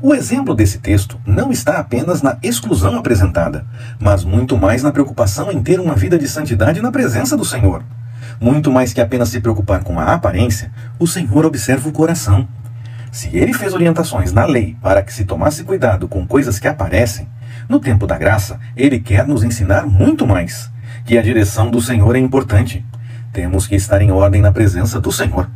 O exemplo desse texto não está apenas na exclusão apresentada, mas muito mais na preocupação em ter uma vida de santidade na presença do Senhor. Muito mais que apenas se preocupar com a aparência, o Senhor observa o coração. Se ele fez orientações na lei para que se tomasse cuidado com coisas que aparecem, no tempo da graça, ele quer nos ensinar muito mais. Que a direção do Senhor é importante. Temos que estar em ordem na presença do Senhor.